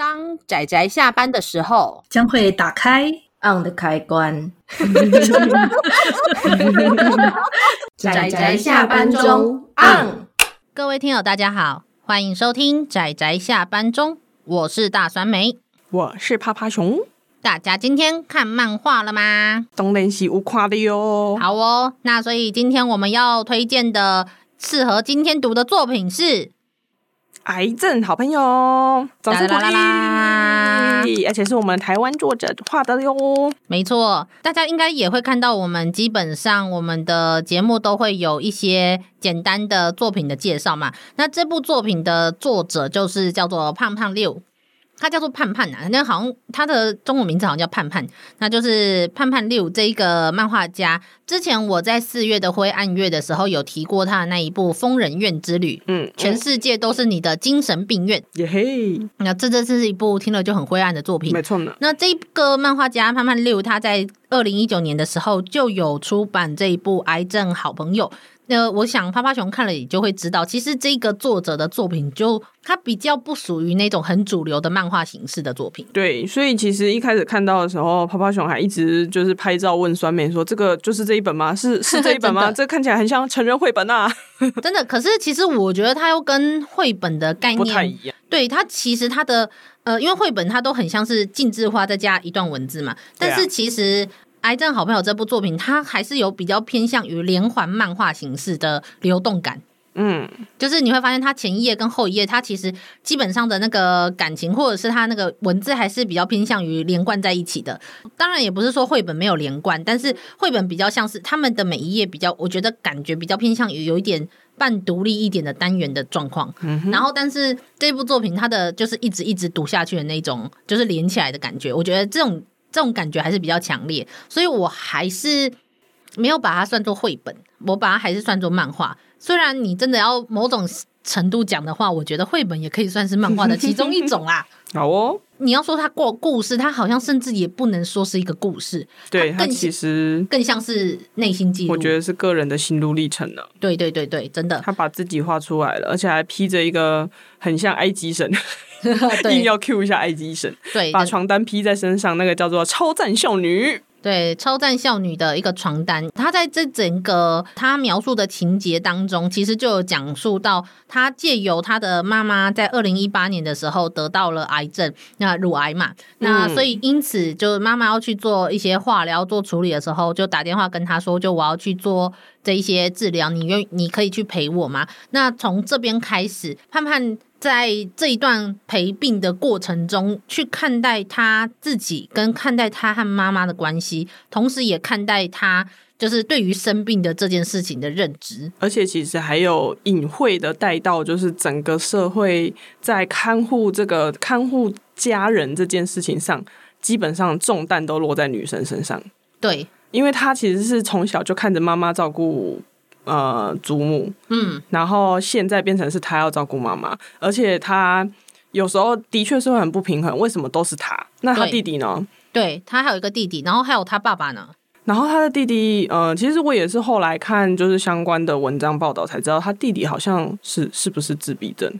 当仔仔下班的时候，将会打开 on 的开关。仔仔下班中 on。各位听友，大家好，欢迎收听仔仔下班中，我是大酸梅，我是趴趴熊。大家今天看漫画了吗？当然是有看的哟。好哦，那所以今天我们要推荐的适合今天读的作品是。癌症好朋友，掌声鼓励！而且是我们台湾作者画的哟。没错，大家应该也会看到，我们基本上我们的节目都会有一些简单的作品的介绍嘛。那这部作品的作者就是叫做胖胖六。他叫做盼盼啊，那好像他的中文名字好像叫盼盼，那就是盼盼六这一个漫画家。之前我在四月的灰暗月的时候有提过他的那一部《疯人院之旅》，嗯，全世界都是你的精神病院，耶嘿。那这这是一部听了就很灰暗的作品，没错呢。那这个漫画家盼盼六，他在二零一九年的时候就有出版这一部《癌症好朋友》。呃，我想趴趴熊看了也就会知道，其实这个作者的作品就它比较不属于那种很主流的漫画形式的作品。对，所以其实一开始看到的时候，趴趴熊还一直就是拍照问酸梅说：“这个就是这一本吗？是是这一本吗？这看起来很像成人绘本啊！” 真的，可是其实我觉得它又跟绘本的概念不太一样。对，它其实它的呃，因为绘本它都很像是静置画再加一段文字嘛，但是其实。癌症好朋友这部作品，它还是有比较偏向于连环漫画形式的流动感。嗯，就是你会发现，它前一页跟后一页，它其实基本上的那个感情，或者是它那个文字，还是比较偏向于连贯在一起的。当然，也不是说绘本没有连贯，但是绘本比较像是他们的每一页比较，我觉得感觉比较偏向于有一点半独立一点的单元的状况。嗯，然后，但是这部作品它的就是一直一直读下去的那种，就是连起来的感觉，我觉得这种。这种感觉还是比较强烈，所以我还是没有把它算作绘本，我把它还是算作漫画。虽然你真的要某种程度讲的话，我觉得绘本也可以算是漫画的其中一种啦。好哦，你要说它过故事，它好像甚至也不能说是一个故事，对，它，它其实更像是内心记录。我觉得是个人的心路历程了。对对对对，真的，他把自己画出来了，而且还披着一个很像埃及神。对硬要 cue 一下埃及神，对，把床单披在身上，那个叫做超赞少女，对，超赞少女的一个床单。她在这整个她描述的情节当中，其实就有讲述到，她借由她的妈妈在二零一八年的时候得到了癌症，那乳癌嘛，那所以因此就妈妈要去做一些化疗做处理的时候，就打电话跟她说，就我要去做这一些治疗，你愿你可以去陪我吗？那从这边开始，盼盼。在这一段陪病的过程中，去看待他自己，跟看待他和妈妈的关系，同时也看待他就是对于生病的这件事情的认知。而且其实还有隐晦的带到，就是整个社会在看护这个看护家人这件事情上，基本上重担都落在女生身上。对，因为他其实是从小就看着妈妈照顾。呃，祖母，嗯，然后现在变成是他要照顾妈妈，而且他有时候的确是会很不平衡，为什么都是他？那他弟弟呢？对，对，他还有一个弟弟，然后还有他爸爸呢。然后他的弟弟，呃，其实我也是后来看就是相关的文章报道才知道，他弟弟好像是是不是自闭症？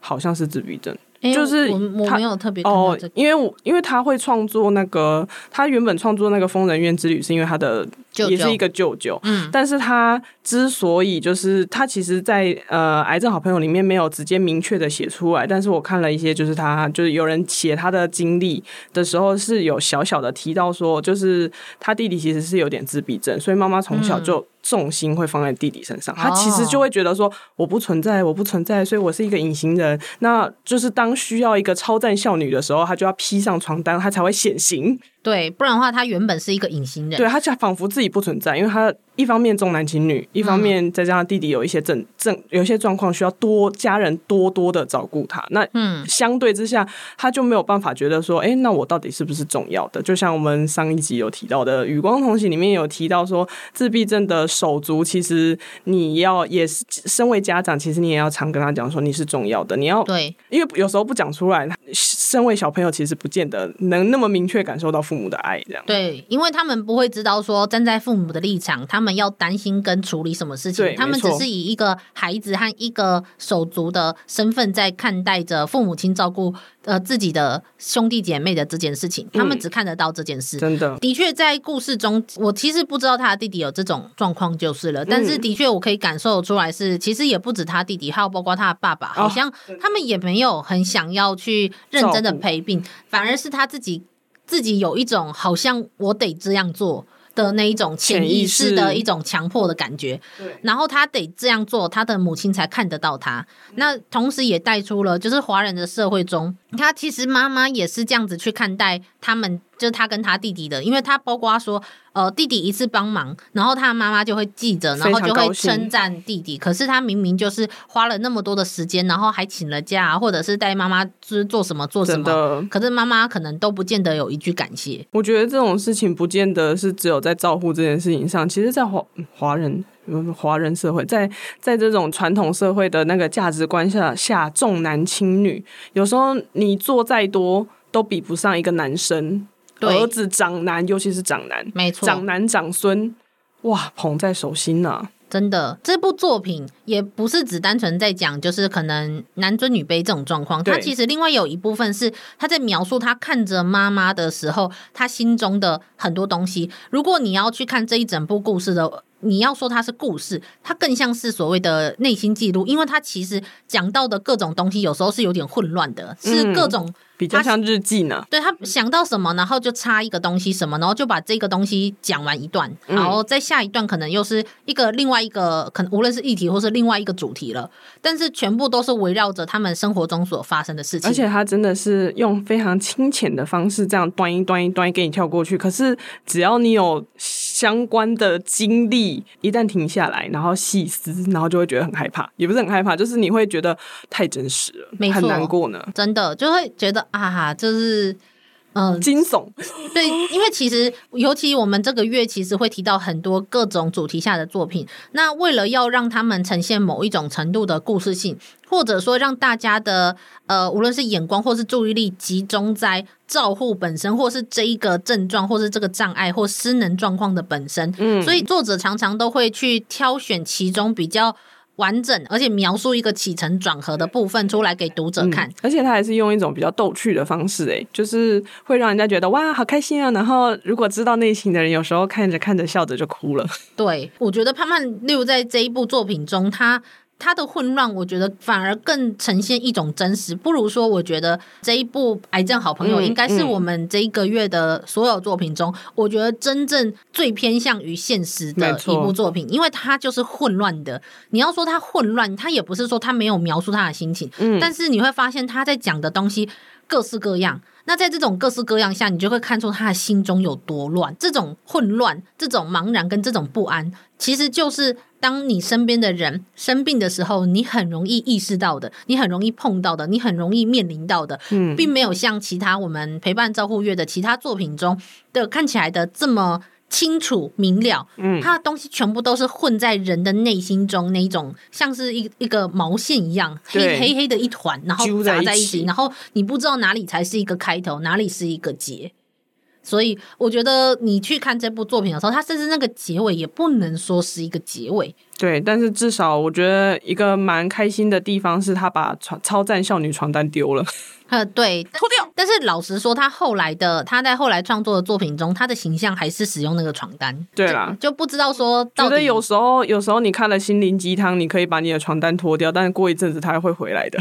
好像是自闭症。就是我我没有特别看到这个，哦，因为我因为他会创作那个，他原本创作那个《疯人院之旅》是因为他的也是一个舅舅，嗯，但是他之所以就是他其实在，在呃癌症好朋友里面没有直接明确的写出来，但是我看了一些，就是他就是有人写他的经历的时候是有小小的提到说，就是他弟弟其实是有点自闭症，所以妈妈从小就。嗯重心会放在弟弟身上，他其实就会觉得说我不存在，我不存在，所以我是一个隐形人。那就是当需要一个超赞少女的时候，他就要披上床单，他才会显形。对，不然的话，他原本是一个隐形人。对，他就仿佛自己不存在，因为他一方面重男轻女，一方面再加上弟弟有一些症症，有一些状况需要多家人多多的照顾他。那嗯，相对之下，他就没有办法觉得说，哎、欸，那我到底是不是重要的？就像我们上一集有提到的《与光同行》里面有提到说，自闭症的手足，其实你要也是身为家长，其实你也要常跟他讲说你是重要的。你要对，因为有时候不讲出来，身为小朋友其实不见得能那么明确感受到。父母的爱这样。对，因为他们不会知道说站在父母的立场，他们要担心跟处理什么事情，他们只是以一个孩子和一个手足的身份在看待着父母亲照顾呃自己的兄弟姐妹的这件事情，他们只看得到这件事。嗯、真的，的确在故事中，我其实不知道他的弟弟有这种状况就是了，但是的确我可以感受出来是，其实也不止他弟弟，还有包括他的爸爸，好像他们也没有很想要去认真的陪病，反而是他自己。自己有一种好像我得这样做的那一种潜意识的一种强迫的感觉，然后他得这样做，他的母亲才看得到他。那同时也带出了，就是华人的社会中，他其实妈妈也是这样子去看待他们。就是他跟他弟弟的，因为他包括说，呃，弟弟一次帮忙，然后他妈妈就会记着，然后就会称赞弟弟。可是他明明就是花了那么多的时间，然后还请了假，或者是带妈妈就是做什么做什么，可是妈妈可能都不见得有一句感谢。我觉得这种事情不见得是只有在照顾这件事情上，其实在华华人华人社会，在在这种传统社会的那个价值观下下重男轻女，有时候你做再多都比不上一个男生。儿子长男，尤其是长男，没错，长男长孙，哇，捧在手心呐、啊！真的，这部作品也不是只单纯在讲，就是可能男尊女卑这种状况。他其实另外有一部分是他在描述他看着妈妈的时候，他心中的很多东西。如果你要去看这一整部故事的。你要说它是故事，它更像是所谓的内心记录，因为它其实讲到的各种东西，有时候是有点混乱的，嗯、是各种比较像日记呢。对，他想到什么，然后就插一个东西什么，然后就把这个东西讲完一段，然后再下一段可能又是一个另外一个，可能无论是议题或是另外一个主题了，但是全部都是围绕着他们生活中所发生的事情。而且他真的是用非常清浅的方式，这样端一端一端一给你跳过去。可是只要你有相关的经历。一旦停下来，然后细思，然后就会觉得很害怕，也不是很害怕，就是你会觉得太真实了，没，很难过呢。真的就会觉得啊，就是嗯，惊悚。对，因为其实尤其我们这个月其实会提到很多各种主题下的作品，那为了要让他们呈现某一种程度的故事性。或者说，让大家的呃，无论是眼光或是注意力集中在照护本身，或是这一个症状，或是这个障碍或失能状况的本身。嗯，所以作者常常都会去挑选其中比较完整，而且描述一个起承转合的部分出来给读者看。嗯，而且他还是用一种比较逗趣的方式，诶，就是会让人家觉得哇，好开心啊！然后如果知道内心的人，有时候看着看着笑着就哭了。对，我觉得潘曼六在这一部作品中，他。他的混乱，我觉得反而更呈现一种真实。不如说，我觉得这一部《癌症好朋友》应该是我们这一个月的所有作品中，嗯嗯、我觉得真正最偏向于现实的一部作品，因为它就是混乱的。你要说它混乱，它也不是说它没有描述他的心情，嗯，但是你会发现他在讲的东西各式各样。那在这种各式各样下，你就会看出他的心中有多乱。这种混乱、这种茫然跟这种不安，其实就是。当你身边的人生病的时候，你很容易意识到的，你很容易碰到的，你很容易面临到的，嗯，并没有像其他我们陪伴照护月的其他作品中的看起来的这么清楚明了。嗯，他的东西全部都是混在人的内心中，那一种像是一一个毛线一样，黑黑黑的一团，然后杂在一起，然后你不知道哪里才是一个开头，哪里是一个结。所以我觉得你去看这部作品的时候，它甚至那个结尾也不能说是一个结尾。对，但是至少我觉得一个蛮开心的地方是他把超超赞少女床单丢了。呃，对，脱掉。但是老实说，他后来的他在后来创作的作品中，他的形象还是使用那个床单。对啦，就不知道说到底，觉得有时候有时候你看了心灵鸡汤，你可以把你的床单脱掉，但是过一阵子他还会回来的。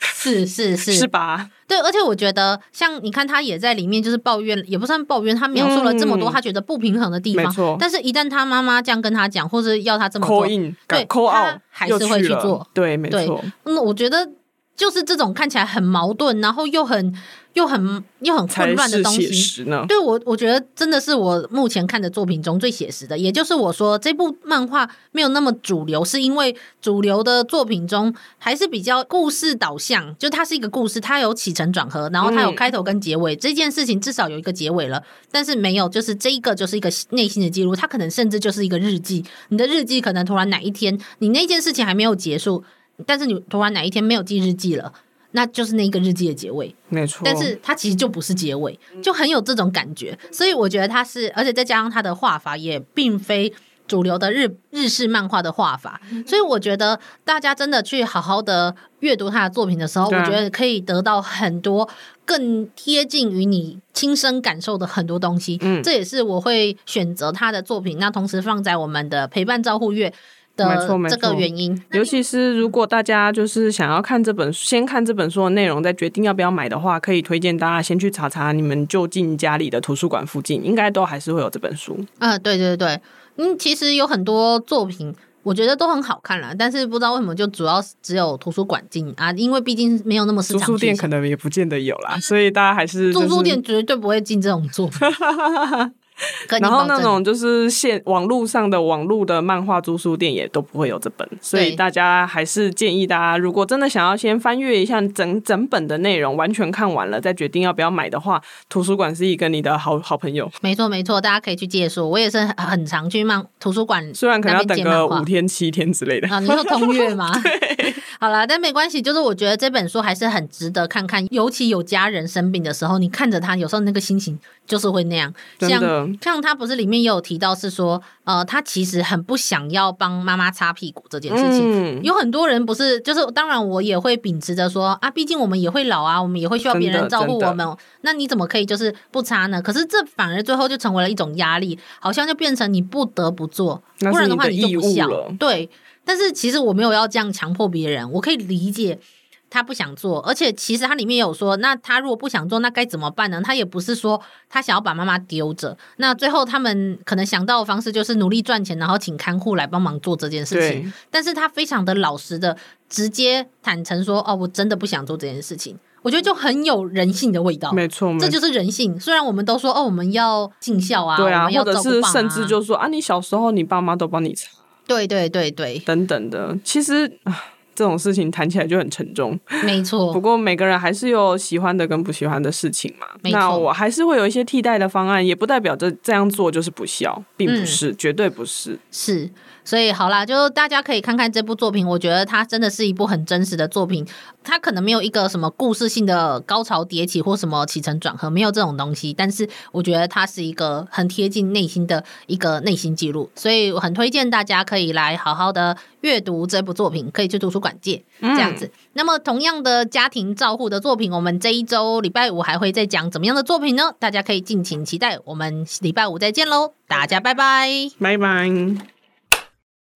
是 是是，是吧？对，而且我觉得像你看，他也在里面就是抱怨，也不算抱怨，他描述了这么多他觉得不平衡的地方。嗯、没错。但是一旦他妈妈这样跟他讲，或者要他这么做，对，他还是会去做。对，没错。嗯，我觉得。就是这种看起来很矛盾，然后又很又很又很混乱的东西。对，我我觉得真的是我目前看的作品中最写实的。也就是我说这部漫画没有那么主流，是因为主流的作品中还是比较故事导向，就它是一个故事，它有起承转合，然后它有开头跟结尾。嗯、这件事情至少有一个结尾了，但是没有，就是这一个就是一个内心的记录，它可能甚至就是一个日记。你的日记可能突然哪一天，你那件事情还没有结束。但是你突然哪一天没有记日记了，那就是那个日记的结尾，没错。但是它其实就不是结尾，就很有这种感觉。所以我觉得它是，而且再加上它的画法也并非主流的日日式漫画的画法，所以我觉得大家真的去好好的阅读他的作品的时候，我觉得可以得到很多更贴近于你亲身感受的很多东西。嗯，这也是我会选择他的作品，那同时放在我们的陪伴照护月的这个原因。尤其是如果大家就是想要看这本书，先看这本书的内容，再决定要不要买的话，可以推荐大家先去查查你们就近家里的图书馆附近，应该都还是会有这本书。啊，对对对。嗯，其实有很多作品，我觉得都很好看啦，但是不知道为什么就主要只有图书馆进啊，因为毕竟没有那么市场。书店可能也不见得有啦，所以大家还是、就是。住书店绝对不会进这种作品。然后那种就是线网络上的网络的漫画租书店也都不会有这本，所以大家还是建议大家，如果真的想要先翻阅一下整整本的内容，完全看完了再决定要不要买的话，图书馆是一个你的好好朋友。没错没错，大家可以去借书，我也是很常去漫图书馆，虽然可能要等个五天七天之类的啊。你说 通阅吗？对，好啦，但没关系，就是我觉得这本书还是很值得看看，尤其有家人生病的时候，你看着他，有时候那个心情就是会那样，像像他不是里面也有提到是说，呃，他其实很不想要帮妈妈擦屁股这件事情。嗯、有很多人不是，就是当然我也会秉持着说啊，毕竟我们也会老啊，我们也会需要别人照顾我们。那你怎么可以就是不擦呢？可是这反而最后就成为了一种压力，好像就变成你不得不做，不然的话你就不孝。对，但是其实我没有要这样强迫别人，我可以理解。他不想做，而且其实他里面有说，那他如果不想做，那该怎么办呢？他也不是说他想要把妈妈丢着。那最后他们可能想到的方式就是努力赚钱，然后请看护来帮忙做这件事情。但是他非常的老实的，直接坦诚说：“哦，我真的不想做这件事情。”我觉得就很有人性的味道。没错，这就是人性。虽然我们都说：“哦，我们要尽孝啊，对啊，或者是甚至就说啊，你小时候你爸妈都帮你擦，对对对对，等等的。”其实这种事情谈起来就很沉重，没错。不过每个人还是有喜欢的跟不喜欢的事情嘛。那我还是会有一些替代的方案，也不代表这这样做就是不孝，并不是，嗯、绝对不是。是。所以好啦，就大家可以看看这部作品，我觉得它真的是一部很真实的作品。它可能没有一个什么故事性的高潮迭起或什么起承转合，没有这种东西。但是我觉得它是一个很贴近内心的一个内心记录，所以我很推荐大家可以来好好的阅读这部作品，可以去图书馆借这样子。嗯、那么同样的家庭照护的作品，我们这一周礼拜五还会再讲怎么样的作品呢？大家可以敬请期待。我们礼拜五再见喽，大家拜拜，拜拜。